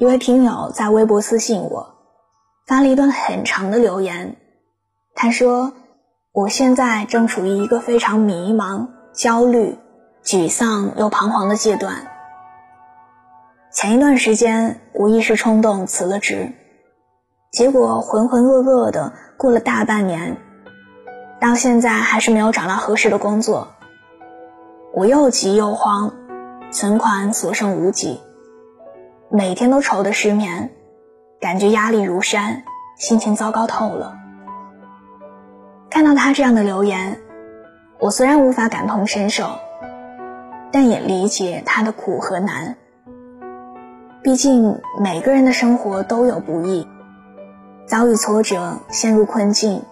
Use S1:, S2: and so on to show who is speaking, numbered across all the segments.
S1: 一位听友在微博私信我，发了一段很长的留言。他说：“我现在正处于一个非常迷茫、焦虑、沮丧又彷徨的阶段。前一段时间，我一时冲动辞了职，结果浑浑噩噩的过了大半年，到现在还是没有找到合适的工作。我又急又慌，存款所剩无几。”每天都愁得失眠，感觉压力如山，心情糟糕透了。看到他这样的留言，我虽然无法感同身受，但也理解他的苦和难。毕竟每个人的生活都有不易，遭遇挫折、陷入困境，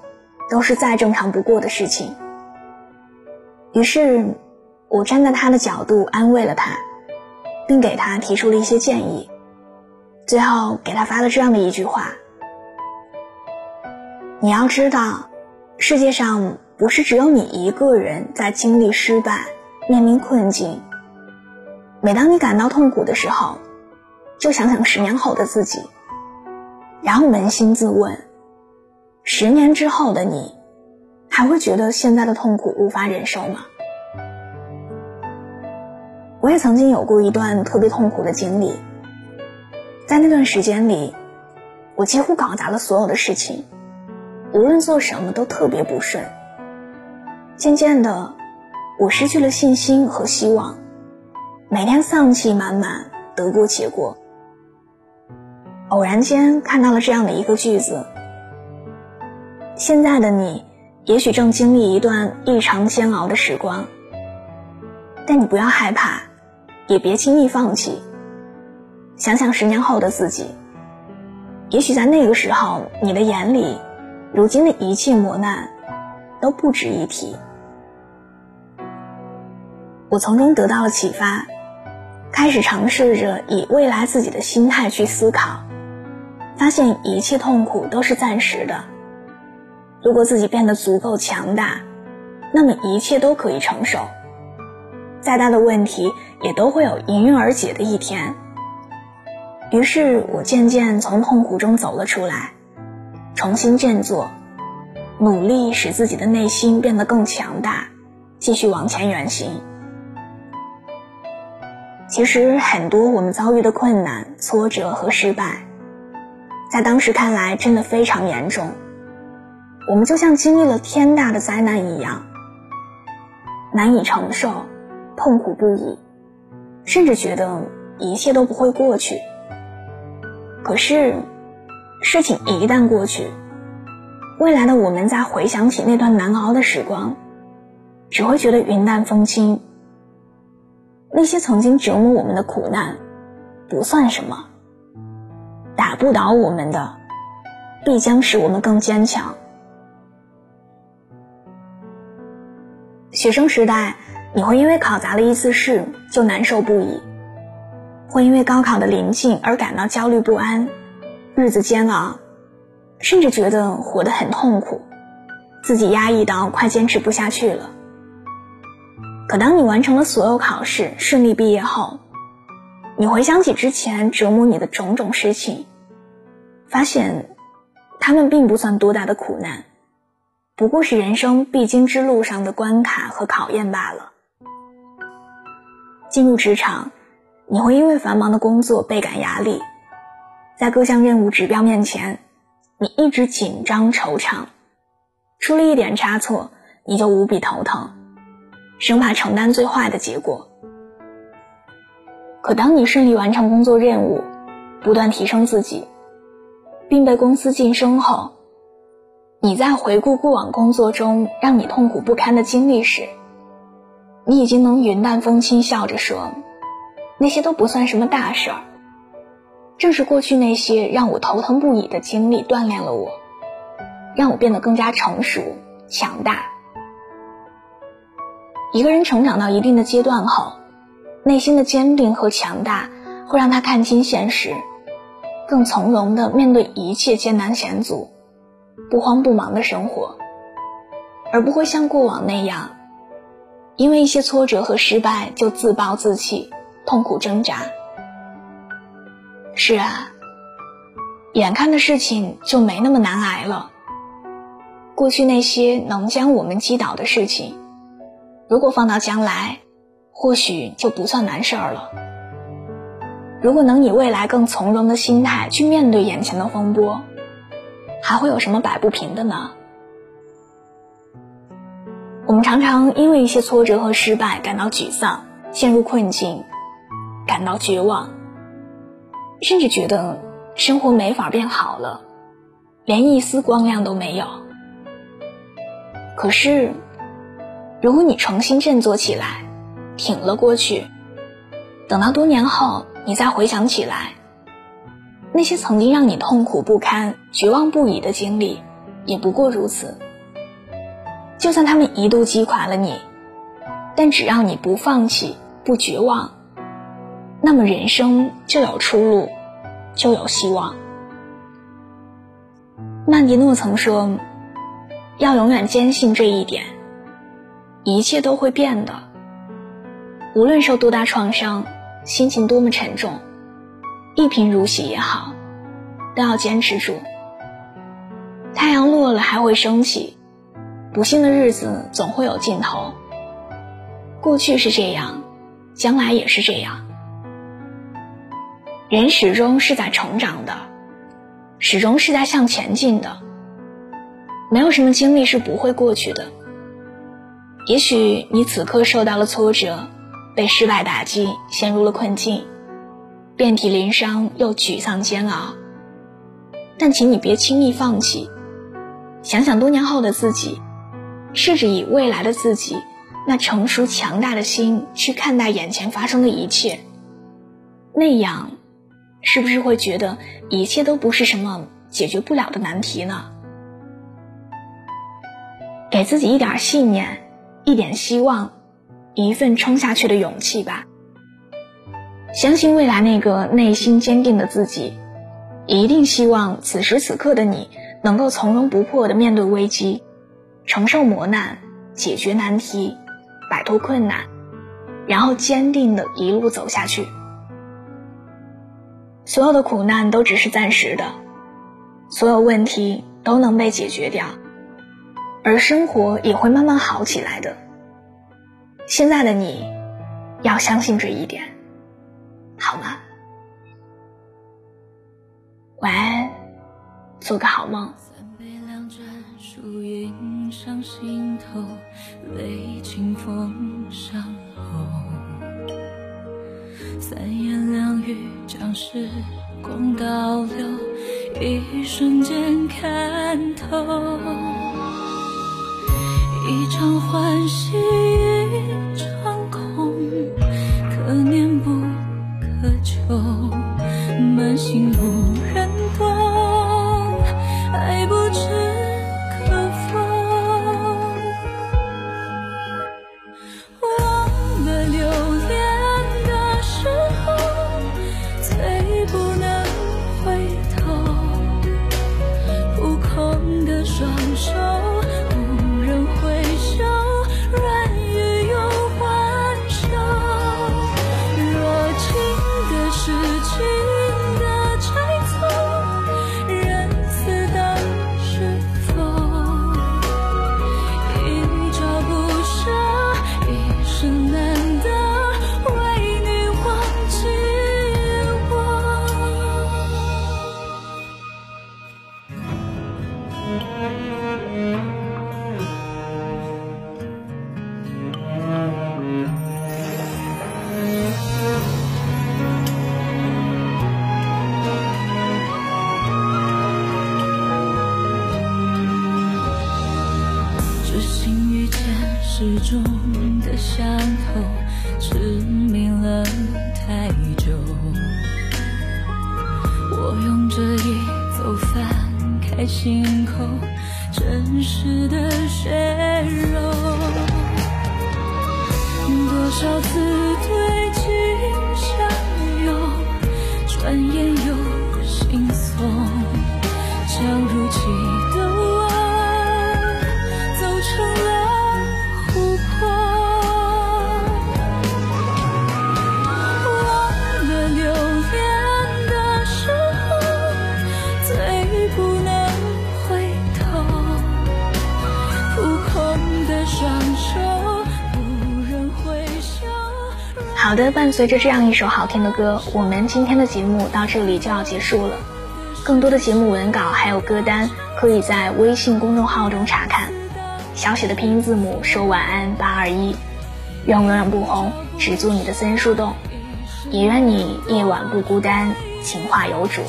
S1: 都是再正常不过的事情。于是，我站在他的角度安慰了他。并给他提出了一些建议，最后给他发了这样的一句话：“你要知道，世界上不是只有你一个人在经历失败、面临困境。每当你感到痛苦的时候，就想想十年后的自己，然后扪心自问：十年之后的你，还会觉得现在的痛苦无法忍受吗？”我也曾经有过一段特别痛苦的经历，在那段时间里，我几乎搞砸了所有的事情，无论做什么都特别不顺。渐渐的，我失去了信心和希望，每天丧气满满，得过且过。偶然间看到了这样的一个句子：现在的你，也许正经历一段异常煎熬的时光，但你不要害怕。也别轻易放弃。想想十年后的自己，也许在那个时候，你的眼里，如今的一切磨难，都不值一提。我从中得到了启发，开始尝试着以未来自己的心态去思考，发现一切痛苦都是暂时的。如果自己变得足够强大，那么一切都可以承受。再大的问题也都会有迎刃而解的一天。于是我渐渐从痛苦中走了出来，重新振作，努力使自己的内心变得更强大，继续往前远行。其实很多我们遭遇的困难、挫折和失败，在当时看来真的非常严重，我们就像经历了天大的灾难一样，难以承受。痛苦不已，甚至觉得一切都不会过去。可是，事情一旦过去，未来的我们再回想起那段难熬的时光，只会觉得云淡风轻。那些曾经折磨我们的苦难，不算什么。打不倒我们的，必将使我们更坚强。学生时代。你会因为考砸了一次试就难受不已，会因为高考的临近而感到焦虑不安，日子煎熬，甚至觉得活得很痛苦，自己压抑到快坚持不下去了。可当你完成了所有考试，顺利毕业后，你回想起之前折磨你的种种事情，发现，他们并不算多大的苦难，不过是人生必经之路上的关卡和考验罢了。进入职场，你会因为繁忙的工作倍感压力，在各项任务指标面前，你一直紧张惆怅，出了一点差错，你就无比头疼，生怕承担最坏的结果。可当你顺利完成工作任务，不断提升自己，并被公司晋升后，你在回顾过往工作中让你痛苦不堪的经历时，你已经能云淡风轻笑着说，那些都不算什么大事儿。正是过去那些让我头疼不已的经历锻炼了我，让我变得更加成熟强大。一个人成长到一定的阶段后，内心的坚定和强大会让他看清现实，更从容地面对一切艰难险阻，不慌不忙的生活，而不会像过往那样。因为一些挫折和失败就自暴自弃、痛苦挣扎。是啊，眼看的事情就没那么难挨了。过去那些能将我们击倒的事情，如果放到将来，或许就不算难事儿了。如果能以未来更从容的心态去面对眼前的风波，还会有什么摆不平的呢？我们常常因为一些挫折和失败感到沮丧，陷入困境，感到绝望，甚至觉得生活没法变好了，连一丝光亮都没有。可是，如果你重新振作起来，挺了过去，等到多年后你再回想起来，那些曾经让你痛苦不堪、绝望不已的经历，也不过如此。就算他们一度击垮了你，但只要你不放弃、不绝望，那么人生就有出路，就有希望。曼迪诺曾说。要永远坚信这一点，一切都会变的。无论受多大创伤，心情多么沉重，一贫如洗也好，都要坚持住。太阳落了还会升起，不幸的日子总会有尽头。过去是这样，将来也是这样。人始终是在成长的，始终是在向前进的。没有什么经历是不会过去的。也许你此刻受到了挫折，被失败打击，陷入了困境，遍体鳞伤又沮丧煎熬。但请你别轻易放弃，想想多年后的自己，试着以未来的自己那成熟强大的心去看待眼前发生的一切，那样，是不是会觉得一切都不是什么解决不了的难题呢？给自己一点信念，一点希望，一份冲下去的勇气吧。相信未来那个内心坚定的自己，一定希望此时此刻的你能够从容不迫的面对危机，承受磨难，解决难题，摆脱困难，然后坚定的一路走下去。所有的苦难都只是暂时的，所有问题都能被解决掉。而生活也会慢慢好起来的。现在的你，要相信这一点，好吗？晚安，做个好梦。树影上心头，泪清风上喉三言两语将时光倒流，一瞬间看透。一场欢喜，一场空，可念不可求，满心无的伤口，痴迷了太久。我用这一走翻开心口，真实的血肉。多少次对镜相拥，转眼又
S2: 好的，伴随着这样一首好听的歌，我们今天的节目到这里就要结束了。更多的节目文稿还有歌单，可以在微信公众号中查看。小写的拼音字母说晚安八二一，愿我永远不红，只做你的私人树洞，也愿你夜晚不孤单，情话有主。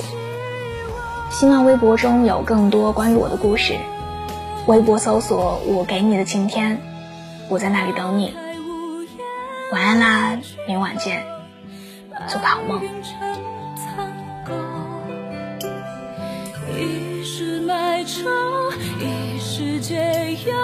S2: 新浪微博中有更多关于我的故事，微博搜索我给你的晴天，我在那里等你。晚安啦，明晚见，做个好梦。一时买愁，一时解忧，